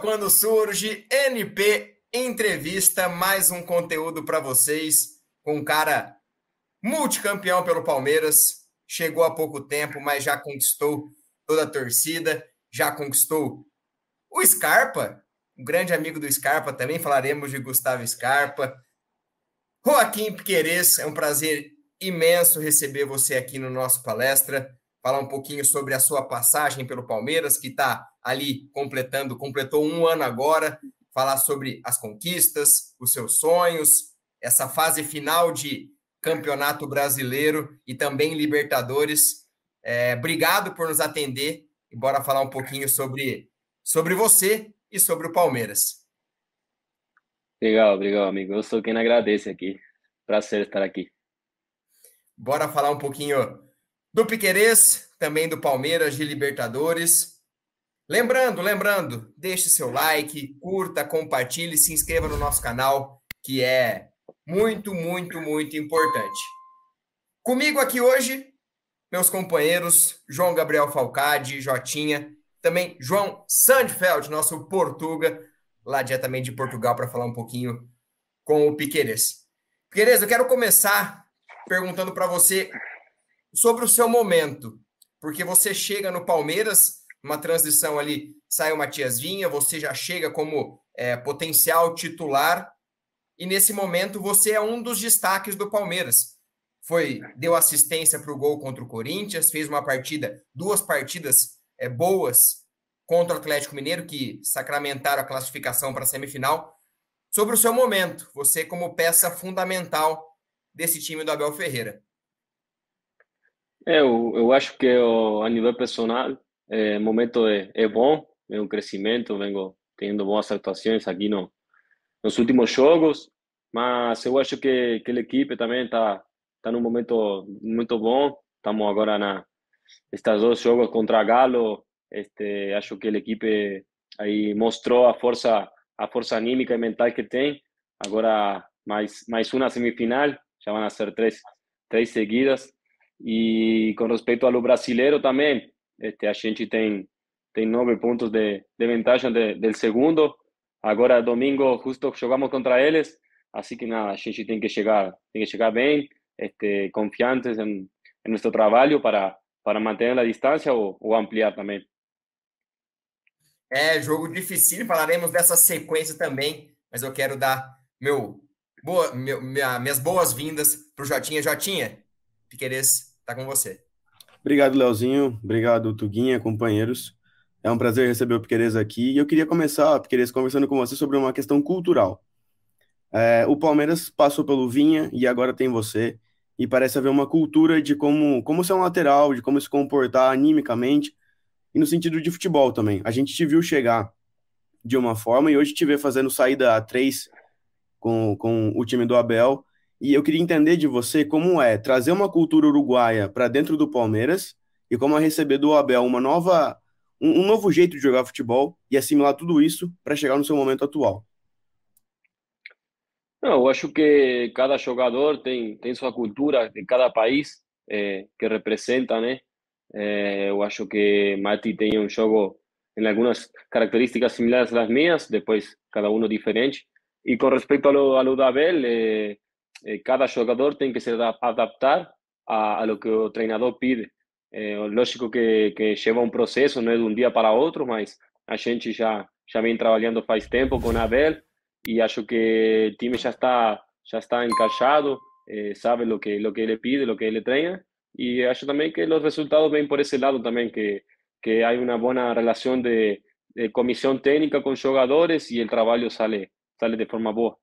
Quando surge NP Entrevista, mais um conteúdo para vocês com um cara multicampeão pelo Palmeiras, chegou há pouco tempo, mas já conquistou toda a torcida, já conquistou o Scarpa, um grande amigo do Scarpa também, falaremos de Gustavo Scarpa. Joaquim Piqueires, é um prazer imenso receber você aqui no nosso palestra falar um pouquinho sobre a sua passagem pelo Palmeiras, que está ali completando, completou um ano agora, falar sobre as conquistas, os seus sonhos, essa fase final de Campeonato Brasileiro e também Libertadores. É, obrigado por nos atender e bora falar um pouquinho sobre, sobre você e sobre o Palmeiras. Legal, obrigado, amigo. Eu sou quem agradece aqui. Prazer estar aqui. Bora falar um pouquinho do Piquerez, também do Palmeiras de Libertadores. Lembrando, lembrando, deixe seu like, curta, compartilhe, se inscreva no nosso canal, que é muito, muito, muito importante. Comigo aqui hoje, meus companheiros João Gabriel Falcade, Jotinha, também João Sandfeld, nosso Portuga, lá diretamente de Portugal, para falar um pouquinho com o Piqueires. Piqueires, eu quero começar perguntando para você sobre o seu momento, porque você chega no Palmeiras, uma transição ali, sai o Matias Vinha, você já chega como é, potencial titular, e nesse momento você é um dos destaques do Palmeiras. Foi deu assistência para o gol contra o Corinthians, fez uma partida, duas partidas é, boas contra o Atlético Mineiro, que sacramentaram a classificação para a semifinal. Sobre o seu momento, você como peça fundamental desse time do Abel Ferreira. É, eu, eu acho que a nível pessoal, é, momento é, é bom, é um crescimento, vengo tendo boas atuações aqui no, nos últimos jogos, mas eu acho que, que a equipe também está tá num momento muito bom. Estamos agora na estes dois jogos contra Galo. Este, acho que a equipe aí mostrou a força a força anímica e mental que tem. Agora mais mais uma semifinal, já vão ser três três seguidas. E com respeito ao brasileiro também, este, a gente tem, tem nove pontos de, de vantagem de, do segundo. Agora, domingo, justo jogamos contra eles. Assim que nada, a gente tem que chegar, tem que chegar bem, este, confiantes em, em nosso trabalho para, para manter a distância ou, ou ampliar também. É, jogo difícil, falaremos dessa sequência também, mas eu quero dar meu, boa, meu, minha, minhas boas-vindas para o Jotinha. Jotinha, Piqueires, tá com você. Obrigado, Leozinho. Obrigado, Tuguinha, companheiros. É um prazer receber o Piqueires aqui. E eu queria começar, Piqueires, conversando com você sobre uma questão cultural. É, o Palmeiras passou pelo Vinha e agora tem você. E parece haver uma cultura de como, como ser um lateral, de como se comportar animicamente e no sentido de futebol também. A gente te viu chegar de uma forma e hoje te vê fazendo saída a três com, com o time do Abel e eu queria entender de você como é trazer uma cultura uruguaia para dentro do Palmeiras e como é receber do Abel uma nova, um, um novo jeito de jogar futebol e assimilar tudo isso para chegar no seu momento atual. Não, eu acho que cada jogador tem, tem sua cultura de cada país é, que representa, né? É, eu acho que Mati tem um jogo em algumas características similares às minhas, depois cada um diferente. E com respeito ao, ao do Abel, é, eh, cada jogador tem que se adaptar a, a lo que o treinador pide. É lógico que, que leva um processo, não é de um dia para outro, mas a gente já já vem trabalhando faz tempo com a Abel e acho que o time já está já está encaixado, eh, sabe o que que ele pide, o que ele treina e acho também que os resultados vêm por esse lado também que que há uma boa relação de, de comissão técnica com jogadores e o trabalho sale sale de forma boa.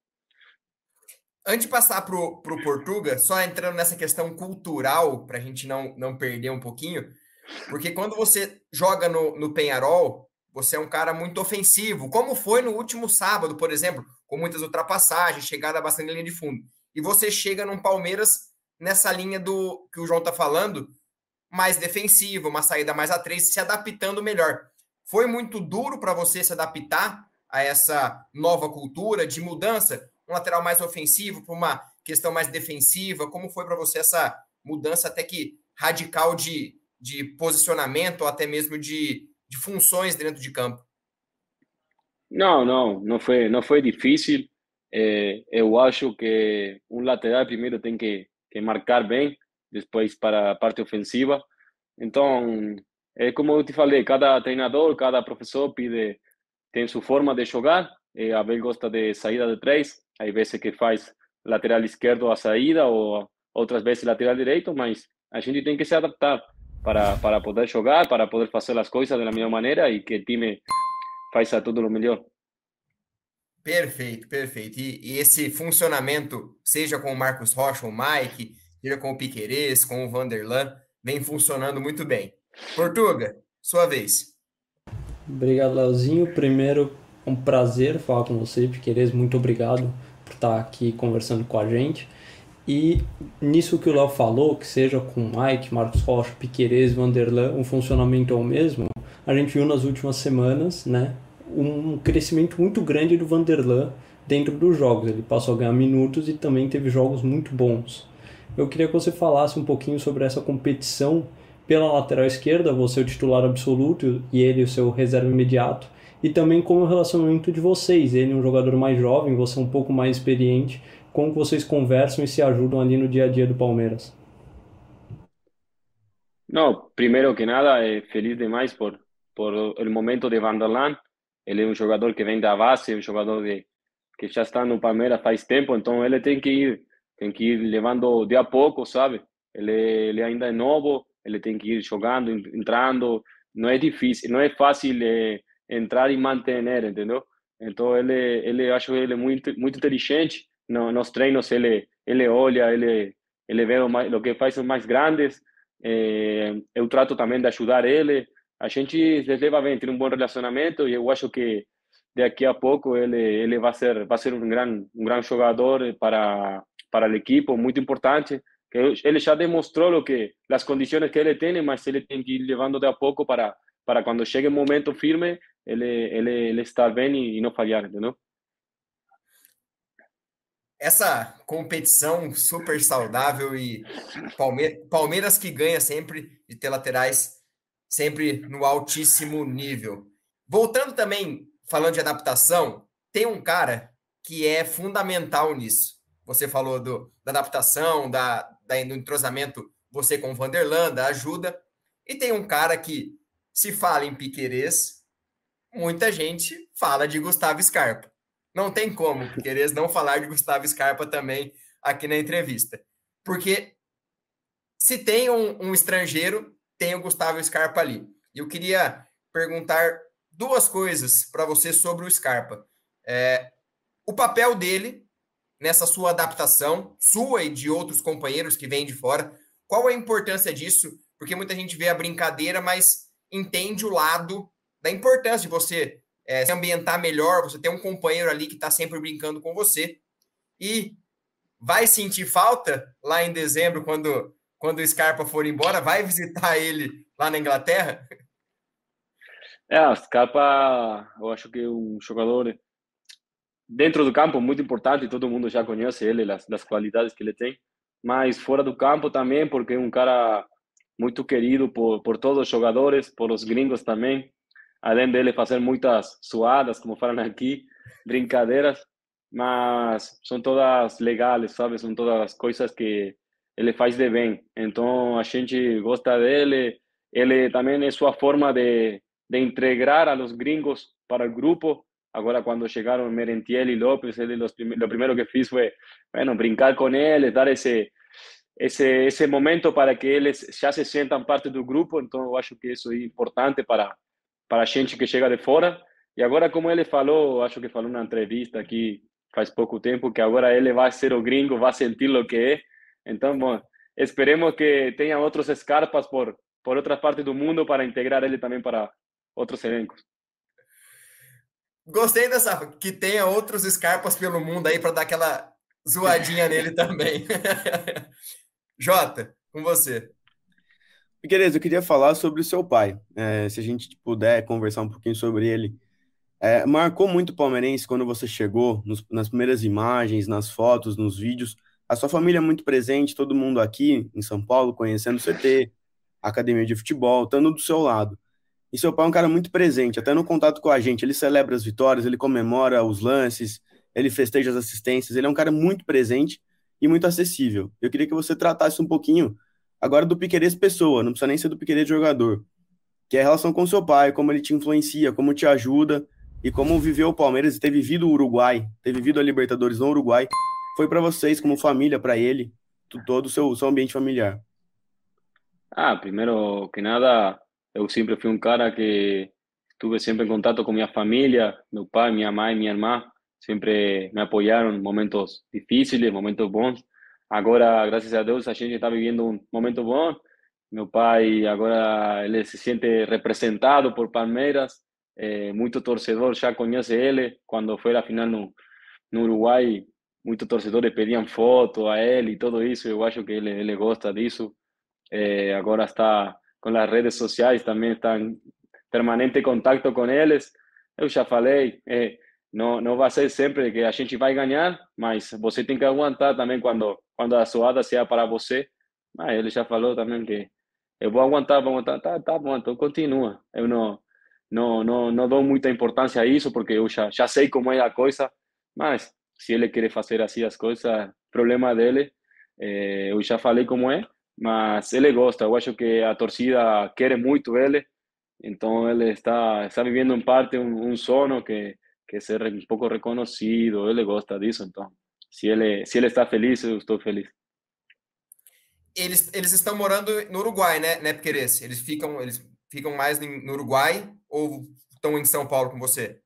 Antes de passar para o Portuga, só entrando nessa questão cultural, para a gente não, não perder um pouquinho, porque quando você joga no, no Penharol, você é um cara muito ofensivo, como foi no último sábado, por exemplo, com muitas ultrapassagens, chegada bastante linha de fundo. E você chega num Palmeiras nessa linha do que o João está falando, mais defensivo, uma saída mais a três, se adaptando melhor. Foi muito duro para você se adaptar a essa nova cultura de mudança? Um lateral mais ofensivo para uma questão mais defensiva? Como foi para você essa mudança até que radical de, de posicionamento ou até mesmo de, de funções dentro de campo? Não, não, não foi, não foi difícil. É, eu acho que um lateral primeiro tem que, que marcar bem, depois para a parte ofensiva. Então, é como eu te falei, cada treinador, cada professor pide, tem sua forma de jogar. E a Abel gosta de saída de três, aí vezes que faz lateral esquerdo a saída ou outras vezes lateral direito, mas a gente tem que se adaptar para, para poder jogar, para poder fazer as coisas da mesma maneira e que o time faça tudo o melhor. Perfeito, perfeito. E, e, esse funcionamento, seja com o Marcos Rocha, o Mike, seja com o Piquerez, com o Vanderlan, vem funcionando muito bem. Portuga, sua vez. Obrigado, Leozinho. Primeiro, um prazer falar com você, Piquerez. Muito obrigado por estar aqui conversando com a gente. E nisso que o Léo falou, que seja com Mike, Marcos Rocha, Piquerez, Vanderlan, o funcionamento é o mesmo, a gente viu nas últimas semanas, né, um crescimento muito grande do Vanderlan dentro dos jogos. Ele passou a ganhar minutos e também teve jogos muito bons. Eu queria que você falasse um pouquinho sobre essa competição pela lateral esquerda, você é o titular absoluto e ele o seu reserva imediato, e também como o relacionamento de vocês. Ele é um jogador mais jovem, você é um pouco mais experiente como vocês conversam e se ajudam ali no dia a dia do Palmeiras? Não, primeiro que nada, é feliz demais por por o momento de Vanderlan. Ele é um jogador que vem da base, um jogador de, que já está no Palmeiras faz tempo, então ele tem que ir, tem que ir levando de a pouco, sabe? Ele, ele ainda é novo, ele tem que ir jogando, entrando. Não é difícil, não é fácil é, entrar e manter, entendeu? Então ele, ele acho ele muito muito inteligente no, nos treinos ele ele olha, ele ele vê o, mais, o que faz os mais grandes. É, eu trato também de ajudar ele. A gente se leva bem, tem um bom relacionamento e eu acho que daqui a pouco ele ele vai ser vai ser um grande um grande jogador para para o equipo, muito importante. Ele já demonstrou o que as condições que ele tem, mas ele tem que ir levando de a pouco para para quando chegue o momento firme, ele ele ele estar bem e, não falhar, entendeu? essa competição super saudável e Palmeiras, Palmeiras que ganha sempre de ter laterais sempre no altíssimo nível. Voltando também, falando de adaptação, tem um cara que é fundamental nisso. Você falou do, da adaptação, da, da, do entrosamento, você com o Vanderland, da ajuda. E tem um cara que, se fala em Piquerez, muita gente fala de Gustavo Scarpa. Não tem como querer não falar de Gustavo Scarpa também aqui na entrevista. Porque se tem um, um estrangeiro, tem o Gustavo Scarpa ali. Eu queria perguntar duas coisas para você sobre o Scarpa. É, o papel dele nessa sua adaptação, sua e de outros companheiros que vêm de fora. Qual a importância disso? Porque muita gente vê a brincadeira, mas entende o lado da importância de você é, se ambientar melhor, você tem um companheiro ali que está sempre brincando com você. E vai sentir falta lá em dezembro, quando, quando o Scarpa for embora? Vai visitar ele lá na Inglaterra? É, o Scarpa, eu acho que é um jogador dentro do campo muito importante, todo mundo já conhece ele, das, das qualidades que ele tem, mas fora do campo também, porque é um cara muito querido por, por todos os jogadores, por os gringos também além dele fazer muitas suadas, como falam aqui, brincadeiras, mas são todas legais, sabe? São todas coisas que ele faz de bem. Então a gente gosta dele. Ele também é sua forma de, de integrar a los gringos para o grupo. Agora, quando chegaram Merentiel e Lopes, ele los o primeiro que fiz foi, bueno, brincar com eles, dar esse esse esse momento para que eles já se sintam parte do grupo. Então, eu acho que isso é importante para para a gente que chega de fora. E agora, como ele falou, acho que falou na entrevista aqui faz pouco tempo, que agora ele vai ser o gringo, vai sentir o que é. Então, bom, esperemos que tenha outros Scarpas por, por outras partes do mundo para integrar ele também para outros elencos. Gostei dessa, que tenha outros Scarpas pelo mundo aí para dar aquela zoadinha nele também. Jota, com você. Piqueires, eu queria falar sobre o seu pai. É, se a gente puder conversar um pouquinho sobre ele. É, marcou muito o palmeirense quando você chegou, nos, nas primeiras imagens, nas fotos, nos vídeos. A sua família é muito presente, todo mundo aqui em São Paulo conhecendo o CT, academia de futebol, estando do seu lado. E seu pai é um cara muito presente, até no contato com a gente. Ele celebra as vitórias, ele comemora os lances, ele festeja as assistências. Ele é um cara muito presente e muito acessível. Eu queria que você tratasse um pouquinho agora do Piqueires pessoa, não precisa nem ser do Piqueires jogador, que é a relação com seu pai, como ele te influencia, como te ajuda e como viveu o Palmeiras e ter vivido o Uruguai, ter vivido a Libertadores no Uruguai, foi para vocês como família, para ele, todo o seu, seu ambiente familiar. Ah, primeiro que nada, eu sempre fui um cara que estuve sempre em contato com minha família, meu pai, minha mãe, minha irmã, sempre me apoiaram em momentos difíceis, momentos bons. Agora, graças a Deus, a gente está vivendo um momento bom. Meu pai agora ele se sente representado por Palmeiras, é, muito torcedor já conhece ele. Quando foi a final no, no Uruguai, muitos torcedores pediam foto a ele e tudo isso. Eu acho que ele, ele gosta disso. É, agora está com as redes sociais, também está em permanente contato com eles. Eu já falei, é, não, não vai ser sempre que a gente vai ganhar, mas você tem que aguentar também quando, quando a suada seja para você. Mas ele já falou também que eu vou aguentar, vou aguentar, tá, tá bom, então continua. Eu não, não, não, não dou muita importância a isso, porque eu já, já sei como é a coisa, mas se ele quer fazer assim as coisas, problema dele. É, eu já falei como é, mas ele gosta. Eu acho que a torcida quer muito ele, então ele está está vivendo em parte um, um sono que que ser um pouco reconhecido. Ele gosta disso, então se ele se ele está feliz, eu estou feliz. Eles, eles estão morando no Uruguai, né, né, Piqueires? Eles ficam eles ficam mais no Uruguai ou estão em São Paulo com você?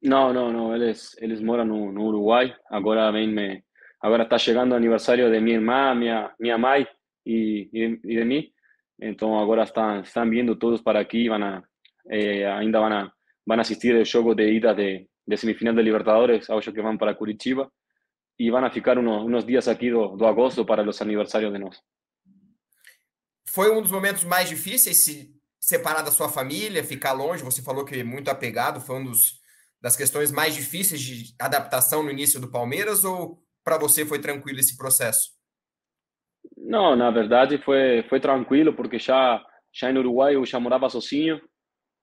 Não, não, não. Eles eles moram no, no Uruguai. Agora vem me agora está chegando o aniversário de minha irmã, minha minha mãe y, y, y de mí. Entonces ahora están, están viendo todos para aquí, van a, eh, ainda van a, van a asistir al juego de ida de, de semifinal de Libertadores, acho que van para Curitiba, y van a ficar unos, unos días aqui do, do agosto para os aniversários de nós. Foi um dos momentos mais difíceis se separar da sua família, ficar longe? Você falou que muito apegado, foi um dos, das questões mais difíceis de adaptação no início do Palmeiras ou para você foi tranquilo esse processo? Não, na verdade foi foi tranquilo porque já já no Uruguai eu já morava sozinho,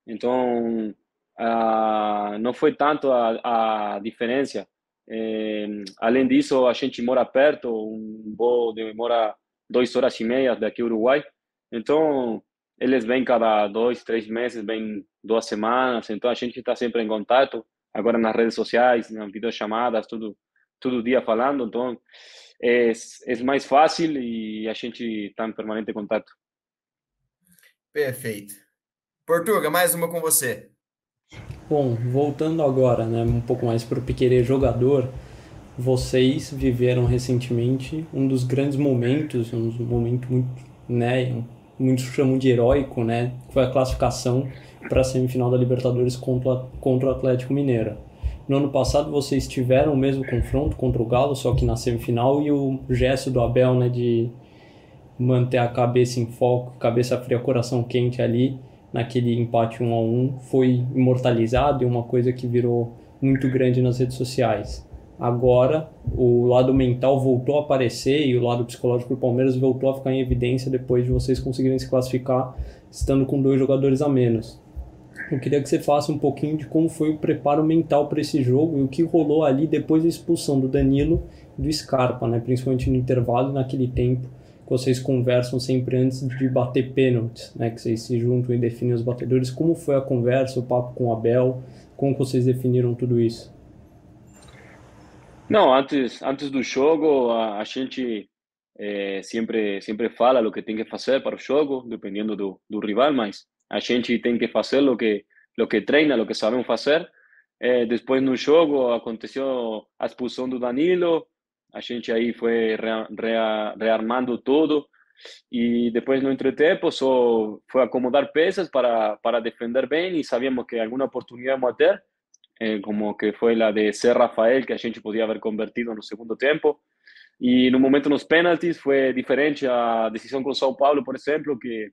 então ah, não foi tanto a, a diferença. É, além disso, a gente mora perto, um voo demora duas horas e meia daqui ao Uruguai, então eles vêm cada dois, três meses, vêm duas semanas, então a gente está sempre em contato. Agora nas redes sociais, nas videochamadas, tudo todo dia falando, então é, é mais fácil e a gente está em permanente contato. Perfeito. Portuga, mais uma com você. Bom, voltando agora, né, um pouco mais para o Piquerê jogador, vocês viveram recentemente um dos grandes momentos, um momento muito, né, muitos chamam de heróico, né, foi a classificação para a semifinal da Libertadores contra, contra o Atlético Mineiro. No ano passado vocês tiveram o mesmo confronto contra o Galo, só que na semifinal, e o gesto do Abel, né, de manter a cabeça em foco, cabeça fria, coração quente ali, naquele empate 1 a 1 foi imortalizado e uma coisa que virou muito grande nas redes sociais. Agora, o lado mental voltou a aparecer e o lado psicológico do Palmeiras voltou a ficar em evidência depois de vocês conseguirem se classificar estando com dois jogadores a menos. Eu queria que você faça um pouquinho de como foi o preparo mental para esse jogo e o que rolou ali depois da expulsão do Danilo e do Scarpa, né? principalmente no intervalo naquele tempo que vocês conversam sempre antes de bater pênaltis, né? que vocês se juntam e definem os batedores. Como foi a conversa, o papo com o Abel? Como vocês definiram tudo isso? Não, antes, antes do jogo, a, a gente é, sempre, sempre fala o que tem que fazer para o jogo, dependendo do, do rival, mas a gente tem que fazer o que o que treina, o que sabemos fazer. É, depois no jogo aconteceu a expulsão do Danilo, a gente aí foi rea, rea, rearmando tudo e depois no entretempo só foi acomodar peças para para defender bem e sabíamos que alguma oportunidade íamos ter, é, como que foi a de Ser Rafael que a gente podia haver convertido no segundo tempo. E no momento nos pênaltis foi diferente a decisão com São Paulo, por exemplo, que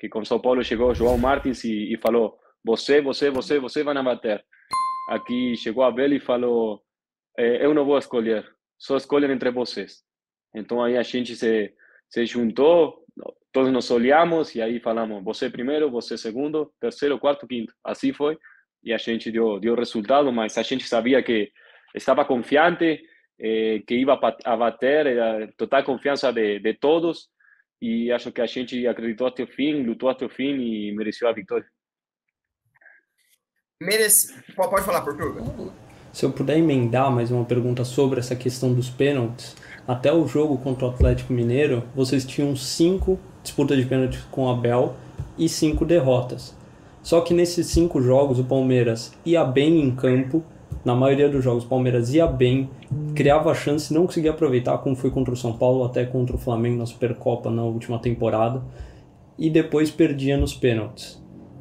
que com São Paulo chegou João Martins e, e falou: você, você, você, você vai bater. Aqui chegou Abel e falou: eh, eu não vou escolher, só escolhem entre vocês. Então aí a gente se, se juntou, todos nos olhamos e aí falamos, você primeiro, você segundo, terceiro, quarto, quinto. Assim foi e a gente deu, deu resultado, mas a gente sabia que estava confiante, eh, que ia a bater, era total confiança de, de todos e acho que a gente acreditou até o fim, lutou até o fim e mereceu a vitória. Merece... Pode falar, Portugal. Se eu puder emendar mais uma pergunta sobre essa questão dos pênaltis, até o jogo contra o Atlético Mineiro, vocês tinham cinco disputas de pênaltis com o Abel e cinco derrotas. Só que nesses cinco jogos o Palmeiras ia bem em campo, na maioria dos jogos o Palmeiras ia bem, criava chance, não conseguia aproveitar, como foi contra o São Paulo, até contra o Flamengo na Supercopa na última temporada, e depois perdia nos pênaltis.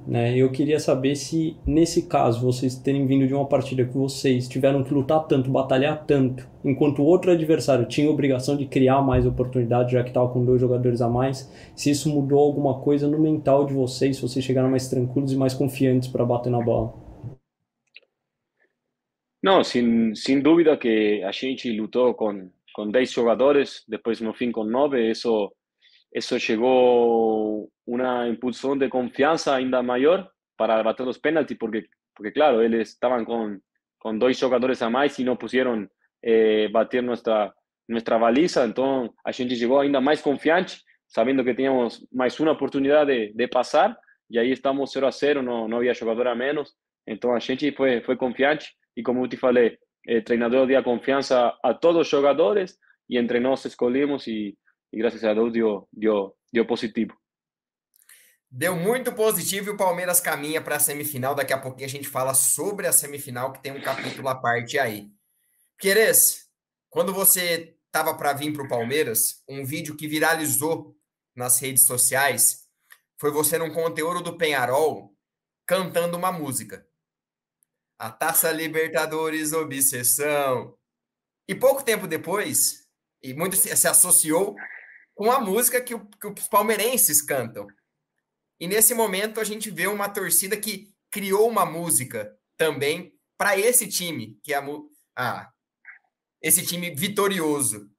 Né? Eu queria saber se, nesse caso, vocês terem vindo de uma partida que vocês tiveram que lutar tanto, batalhar tanto, enquanto o outro adversário tinha obrigação de criar mais oportunidades, já que estava com dois jogadores a mais, se isso mudou alguma coisa no mental de vocês, se vocês chegaram mais tranquilos e mais confiantes para bater na bola. Não, sem, sem dúvida que a gente lutou com, com 10 jogadores, depois no fim com 9, isso eso llegó una impulsión de confianza ainda mayor para bater los penaltis, porque, porque claro, ellos estaban con, con dos jugadores a más y no pusieron eh, bater nuestra, nuestra baliza, entonces a gente llegó ainda más confiante, sabiendo que teníamos más una oportunidad de, de pasar, y ahí estamos 0 a 0, no, no había jugador a menos, entonces a gente fue, fue confiante, y como te falei, el treinador dio confianza a todos los jugadores, y entre nos escolhemos y e graças a Deus deu, deu, deu positivo. Deu muito positivo e o Palmeiras caminha para a semifinal. Daqui a pouquinho a gente fala sobre a semifinal, que tem um capítulo à parte aí. Queres, quando você estava para vir para o Palmeiras, um vídeo que viralizou nas redes sociais foi você num conteúdo do Penharol cantando uma música. A Taça Libertadores Obsessão. E pouco tempo depois, e muito se associou com a música que, que os palmeirenses cantam. E nesse momento a gente vê uma torcida que criou uma música também para esse time, que é a, ah, esse time vitorioso.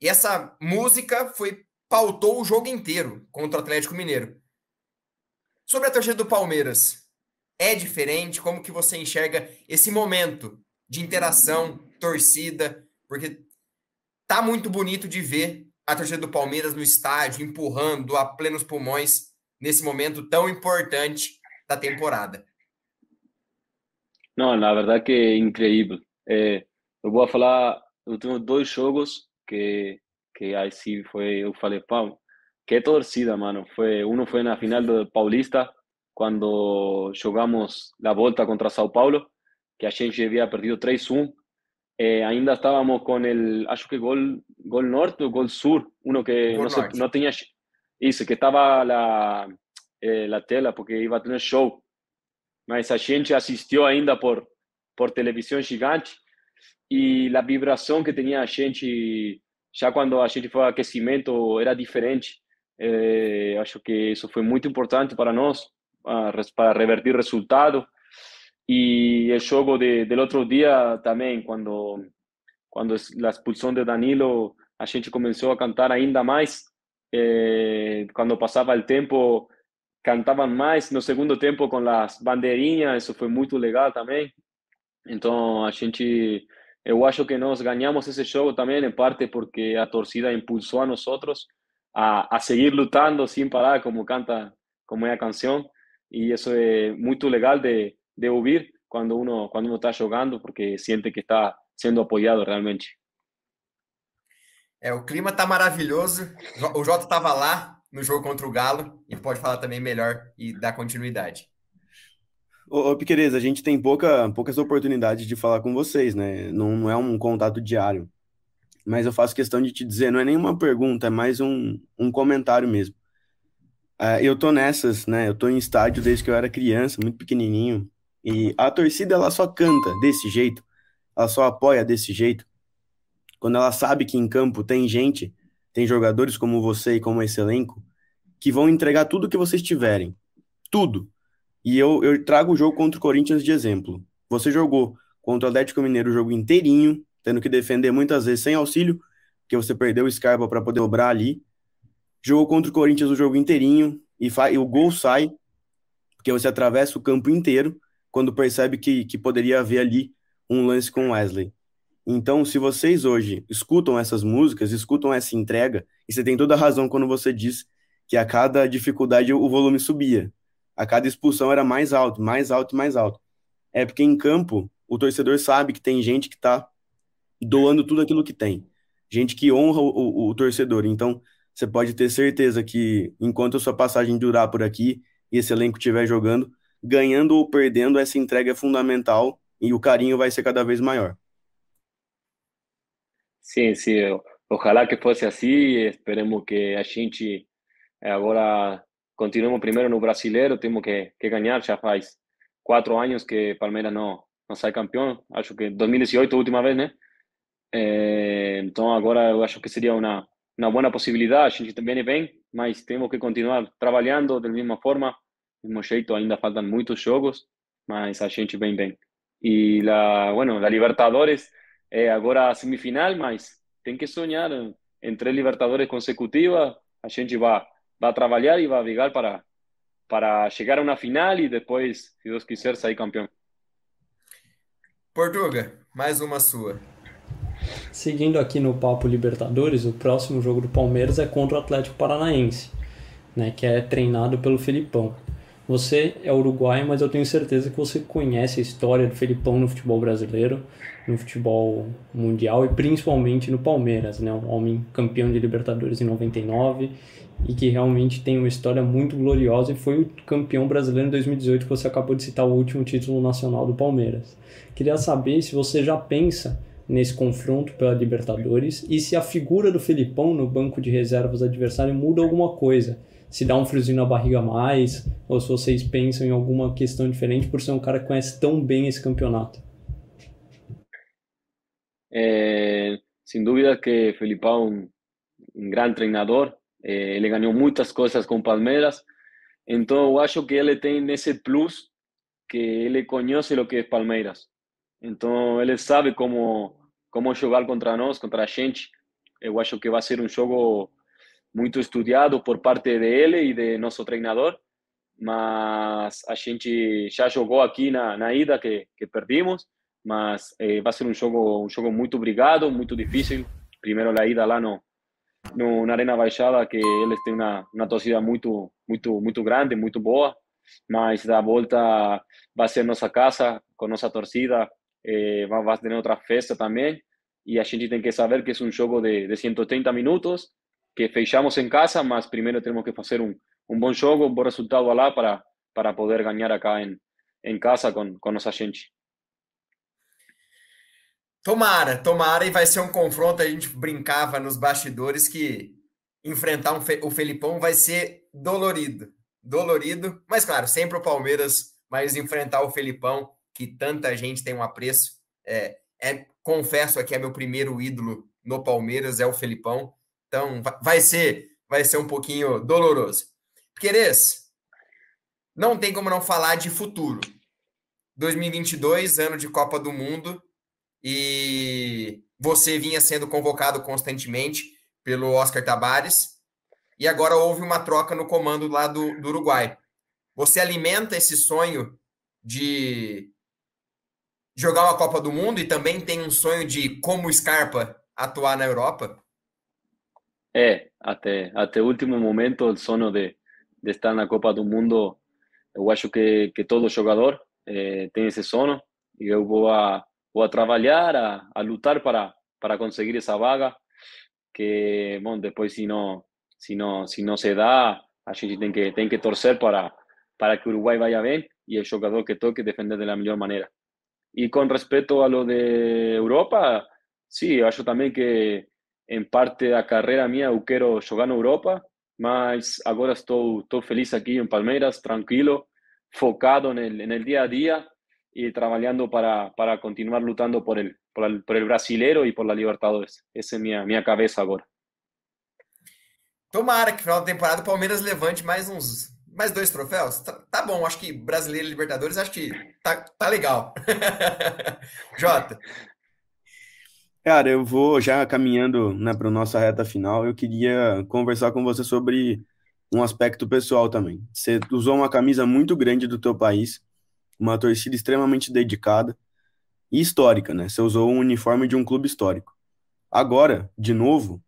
E essa música foi pautou o jogo inteiro contra o Atlético Mineiro. Sobre a torcida do Palmeiras, é diferente? Como que você enxerga esse momento de interação, torcida? Porque tá muito bonito de ver a torcida do Palmeiras no estádio, empurrando a plenos pulmões nesse momento tão importante da temporada. Não, na verdade que é incrível. É, eu vou falar, eu tenho dois jogos que que aí sim foi, eu falei, pau, que torcida, mano. Foi, um foi na final do Paulista, quando jogamos a volta contra São Paulo, que a gente havia perdido 3-1 eh, ainda estábamos con el, acho que gol, gol norte o gol sur, uno que no, se, no, tenía, isso, que estaba la, eh, la tela, porque iba a tener show, mas a gente assistiu ainda por, por televisão gigante, e a vibração que tinha a gente, já quando a gente foi ao aquecimento, era diferente. Eh, acho que isso foi muito importante para nós, para revertir resultado. Y el juego de, del otro día también, cuando, cuando la expulsión de Danilo, a gente comenzó a cantar ainda más. Eh, cuando pasaba el tiempo, cantaban más. No segundo tiempo, con las bandeirinhas, eso fue muy legal también. Entonces, a gente, eu acho que nós ganhamos esse jogo também, em parte porque a torcida impulsou a nós a, a seguir lutando sem parar, como canta, como é a canção. E isso é muito legal de, de ouvir quando uno quando uno está jogando, porque sente que está sendo apoiado realmente. É, o clima tá maravilhoso. O Jota estava lá no jogo contra o Galo e pode falar também melhor e dar continuidade. Ô, ô Piqueires, a gente tem pouca, poucas oportunidades de falar com vocês, né? Não, não é um contato diário. Mas eu faço questão de te dizer, não é nenhuma pergunta, é mais um, um comentário mesmo. Uh, eu tô nessas, né? Eu tô em estádio desde que eu era criança, muito pequenininho. E a torcida ela só canta desse jeito, ela só apoia desse jeito. Quando ela sabe que em campo tem gente, tem jogadores como você e como esse elenco, que vão entregar tudo que vocês tiverem. Tudo. E eu, eu trago o jogo contra o Corinthians de exemplo. Você jogou contra o Atlético Mineiro o jogo inteirinho, tendo que defender muitas vezes sem auxílio, porque você perdeu o Scarpa para poder dobrar ali. jogou contra o Corinthians o jogo inteirinho e, e o gol sai, porque você atravessa o campo inteiro quando percebe que, que poderia haver ali um lance com Wesley. Então, se vocês hoje escutam essas músicas, escutam essa entrega, e você tem toda a razão quando você diz que a cada dificuldade o volume subia. A cada expulsão era mais alto, mais alto, mais alto. É porque em campo o torcedor sabe que tem gente que está doando tudo aquilo que tem. Gente que honra o, o, o, torcedor. Então, você pode ter certeza que enquanto a sua passagem durar por aqui e esse elenco estiver jogando, ganhando ou perdendo, essa entrega é fundamental e o carinho vai ser cada vez maior. Sim, sim. Ojalá que fosse assim. Esperemos que a gente agora continuemos primeiro no brasileiro. Temos que, que ganhar. Já faz quatro anos que Palmeiras não, não sai campeão. Acho que 2018 a última vez, né? É, então agora eu acho que seria uma, uma boa possibilidade. A gente também bem, mas temos que continuar trabalhando da mesma forma, do mesmo jeito. Ainda faltam muitos jogos, mas a gente vem bem. E la, bueno, la Libertadores é agora a semifinal, mas tem que sonhar em três Libertadores consecutivas. A gente vai, vai trabalhar e vai brigar para, para chegar a uma final e depois, se Deus quiser, sair campeão. Portuga, mais uma sua. Seguindo aqui no Papo Libertadores, o próximo jogo do Palmeiras é contra o Atlético Paranaense, né, que é treinado pelo Felipão. Você é uruguaio, mas eu tenho certeza que você conhece a história do Felipão no futebol brasileiro, no futebol mundial e principalmente no Palmeiras, né? Um homem campeão de Libertadores em 99 e que realmente tem uma história muito gloriosa e foi o campeão brasileiro em 2018 que você acabou de citar o último título nacional do Palmeiras. Queria saber se você já pensa nesse confronto pela Libertadores e se a figura do Felipão no banco de reservas adversário muda alguma coisa se dá um friozinho na barriga a mais, ou se vocês pensam em alguma questão diferente por ser um cara que conhece tão bem esse campeonato. É, sem dúvida que Felipão é um, um grande treinador, é, ele ganhou muitas coisas com Palmeiras, então eu acho que ele tem esse plus que ele conhece o que é Palmeiras. Então ele sabe como como jogar contra nós, contra a gente. Eu acho que vai ser um jogo muito estudado por parte dele e de nosso treinador, mas a gente já jogou aqui na, na ida que, que perdimos, mas eh, vai ser um jogo um jogo muito obrigado, muito difícil. Primeiro a ida lá no, no na Arena Baixada, que eles têm uma, uma torcida muito muito muito grande, muito boa, mas da volta vai ser nossa casa com nossa torcida, eh, vai ter outra festa também. E a gente tem que saber que é um jogo de, de 130 minutos que fechamos em casa, mas primeiro temos que fazer um, um bom jogo, bom resultado lá para, para poder ganhar acá em, em casa com, com nossa gente. Tomara, tomara, e vai ser um confronto. A gente brincava nos bastidores que enfrentar um, o Felipão vai ser dolorido. Dolorido, mas claro, sempre o Palmeiras, mas enfrentar o Felipão, que tanta gente tem um apreço. É, é, confesso aqui, é meu primeiro ídolo no Palmeiras, é o Felipão. Então, vai ser, vai ser um pouquinho doloroso. Querês, não tem como não falar de futuro. 2022, ano de Copa do Mundo, e você vinha sendo convocado constantemente pelo Oscar Tabares, e agora houve uma troca no comando lá do, do Uruguai. Você alimenta esse sonho de jogar uma Copa do Mundo e também tem um sonho de, como Scarpa, atuar na Europa? É, até, até o último momento, o sonho de, de estar na Copa do Mundo, eu acho que, que todo jogador eh, tem esse sonho e eu vou a, vou a trabalhar, a, a lutar para, para conseguir essa vaga, que, bom, depois se não, se não, se não se dá, a gente tem que, tem que torcer para, para que o Uruguai vaya bem e o jogador que toque defender da melhor maneira. E com respeito a lo de Europa, sim, eu acho também que em parte da carreira minha eu quero jogar na Europa, mas agora estou, estou feliz aqui em Palmeiras, tranquilo, focado no, no dia a dia e trabalhando para, para continuar lutando por el, por el, por el brasileiro e por la Libertadores. Essa é minha minha cabeça agora. Tomara que final da temporada o Palmeiras levante mais uns mais dois troféus. Tá, tá bom, acho que brasileiro e Libertadores acho que tá, tá legal. Jota. Cara, eu vou já caminhando, né, para nossa reta final. Eu queria conversar com você sobre um aspecto pessoal também. Você usou uma camisa muito grande do teu país, uma torcida extremamente dedicada e histórica, né? Você usou um uniforme de um clube histórico. Agora, de novo,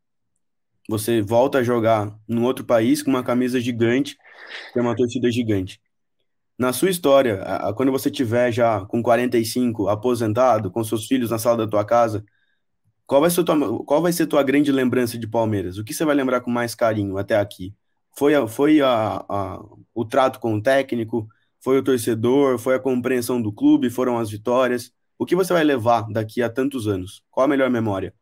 você volta a jogar num outro país com uma camisa gigante, que é uma torcida gigante. Na sua história, quando você tiver já com 45, aposentado, com seus filhos na sala da tua casa, qual vai ser tua, qual vai ser tua grande lembrança de Palmeiras? O que você vai lembrar com mais carinho até aqui? Foi, a, foi a, a, o trato com o técnico? Foi o torcedor? Foi a compreensão do clube? Foram as vitórias? O que você vai levar daqui a tantos anos? Qual a melhor memória?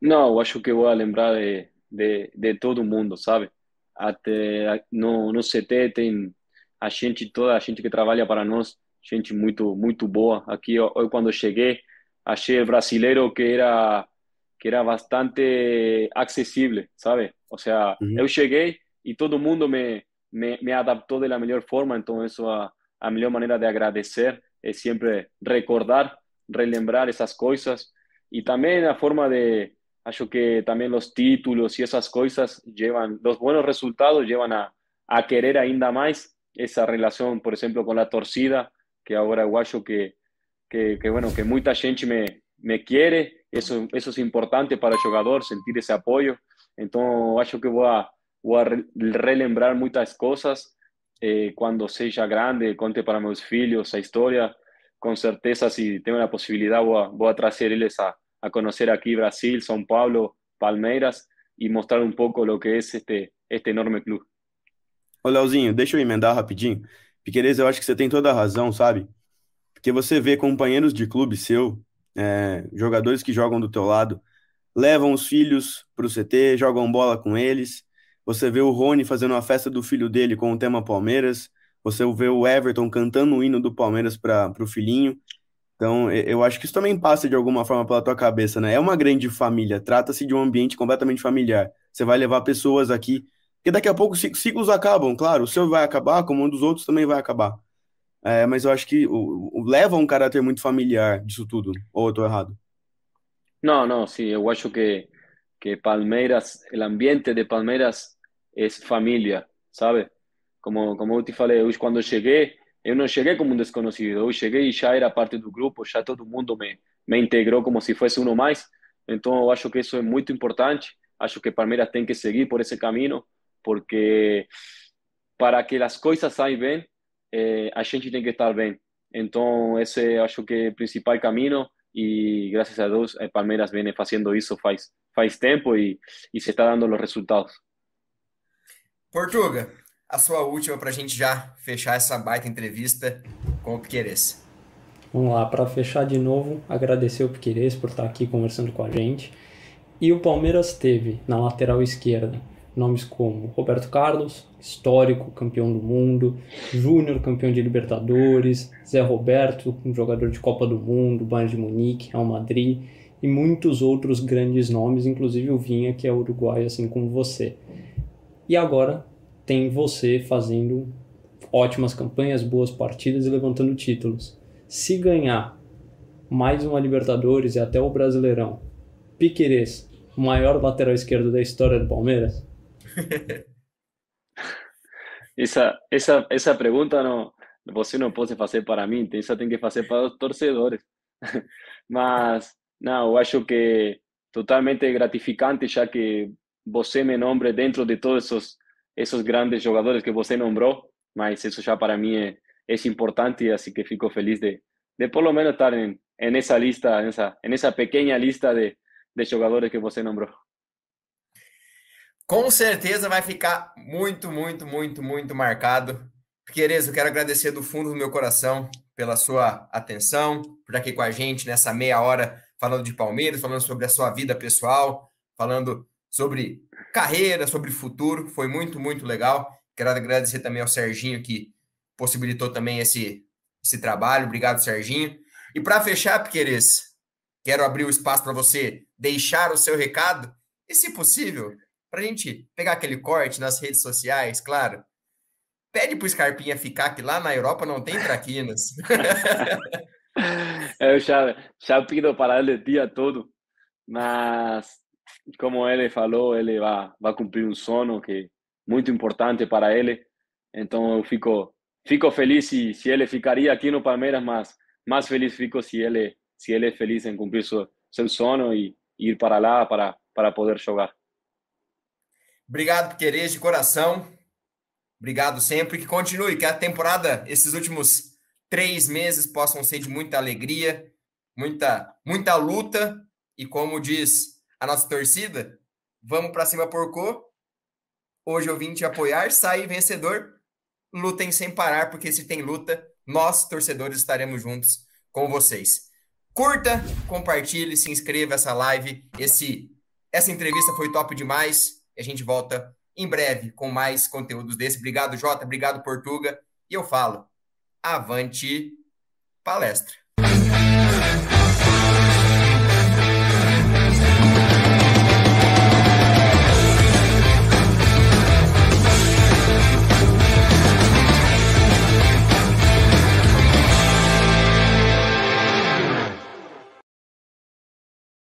Não, eu acho que vou lembrar de, de, de todo mundo, sabe? Até no, no CT tem a gente, toda a gente que trabalha para nós, gente muito muito boa. Aqui, eu, quando cheguei, achei o brasileiro que era que era bastante acessível, sabe? Ou seja, uhum. eu cheguei e todo mundo me, me, me adaptou da melhor forma, então isso a, a melhor maneira de agradecer é sempre recordar, relembrar essas coisas e também a forma de acho que también los títulos y esas cosas llevan, los buenos resultados llevan a, a querer ainda más esa relación, por ejemplo, con la torcida, que ahora guacho que, que, que, bueno, que mucha gente me, me quiere, eso, eso es importante para el jugador, sentir ese apoyo. Entonces, acho que voy a, voy a relembrar muchas cosas eh, cuando sea grande, conte para mis hijos esa historia. Con certeza, si tengo la posibilidad, voy a, voy a traerles a, a conocer aqui Brasil, São Paulo, Palmeiras e mostrar um pouco o que é este, este enorme clube. Ô, Leozinho, deixa eu emendar rapidinho. Piqueires, eu acho que você tem toda a razão, sabe? Porque você vê companheiros de clube seu, é, jogadores que jogam do teu lado, levam os filhos para o CT, jogam bola com eles. Você vê o Rony fazendo a festa do filho dele com o tema Palmeiras. Você vê o Everton cantando o hino do Palmeiras para o filhinho. Então, eu acho que isso também passa de alguma forma pela tua cabeça, né? É uma grande família, trata-se de um ambiente completamente familiar. Você vai levar pessoas aqui, porque daqui a pouco ciclos acabam, claro, o seu vai acabar, como um dos outros também vai acabar. É, mas eu acho que o, o, leva um caráter muito familiar disso tudo, ou eu tô errado? Não, não, sim, eu acho que, que Palmeiras, o ambiente de Palmeiras é família, sabe? Como, como eu te falei, hoje quando eu cheguei, eu não cheguei como um desconhecido, eu cheguei e já era parte do grupo, já todo mundo me, me integrou como se fosse um mais. Então, eu acho que isso é muito importante. Acho que Palmeiras tem que seguir por esse caminho, porque para que as coisas saiam bem, eh, a gente tem que estar bem. Então, esse acho que é o principal caminho e graças a Deus eh, Palmeiras vem fazendo isso faz faz tempo e, e se está dando os resultados. Portuga, a sua última para a gente já fechar essa baita entrevista com o Piqueires. Vamos lá, para fechar de novo, agradecer o Piqueires por estar aqui conversando com a gente. E o Palmeiras teve na lateral esquerda nomes como Roberto Carlos, histórico campeão do mundo, Júnior campeão de Libertadores, Zé Roberto, um jogador de Copa do Mundo, Bayern de Munique, Real Madrid e muitos outros grandes nomes, inclusive o Vinha, que é uruguaio assim como você. E agora tem você fazendo ótimas campanhas, boas partidas e levantando títulos. Se ganhar mais uma Libertadores e até o Brasileirão, Piquerez, maior lateral esquerdo da história do Palmeiras? Essa, essa, essa pergunta não, você não pode fazer para mim, tem que fazer para os torcedores. Mas, não, eu acho que totalmente gratificante, já que você me nombre dentro de todos esses esos grandes jugadores que você nombrou, mas isso já para mim é, é importante, assim que fico feliz de, de por lo menos estar em, em essa lista, nessa, nessa pequena lista de, de jogadores que você nombrou. Com certeza vai ficar muito, muito, muito, muito marcado. Queridos, eu quero agradecer do fundo do meu coração pela sua atenção, por estar aqui com a gente nessa meia hora falando de Palmeiras, falando sobre a sua vida pessoal, falando sobre carreira, sobre futuro. Foi muito, muito legal. Quero agradecer também ao Serginho que possibilitou também esse, esse trabalho. Obrigado, Serginho. E para fechar, Piqueires, quero abrir o espaço para você deixar o seu recado e, se possível, para a gente pegar aquele corte nas redes sociais, claro. Pede para o Scarpinha ficar, que lá na Europa não tem traquinas. Eu já, já pido para ele o dia todo, mas como ele falou, ele vai, vai cumprir um sonho que é muito importante para ele. Então eu fico, fico feliz se, se ele ficaria aqui no Palmeiras, mas mais feliz fico se ele, se ele é feliz em cumprir seu, seu sonho e ir para lá para, para poder jogar. Obrigado, Piqueires, de coração. Obrigado sempre. Que continue, que a temporada, esses últimos três meses, possam ser de muita alegria, muita, muita luta. E como diz a nossa torcida, vamos para cima, porco. Hoje eu vim te apoiar, sair vencedor. Lutem sem parar, porque se tem luta, nós, torcedores, estaremos juntos com vocês. Curta, compartilhe, se inscreva essa live. Esse, essa entrevista foi top demais. A gente volta em breve com mais conteúdos desse. Obrigado, Jota. Obrigado, Portuga. E eu falo, avante palestra.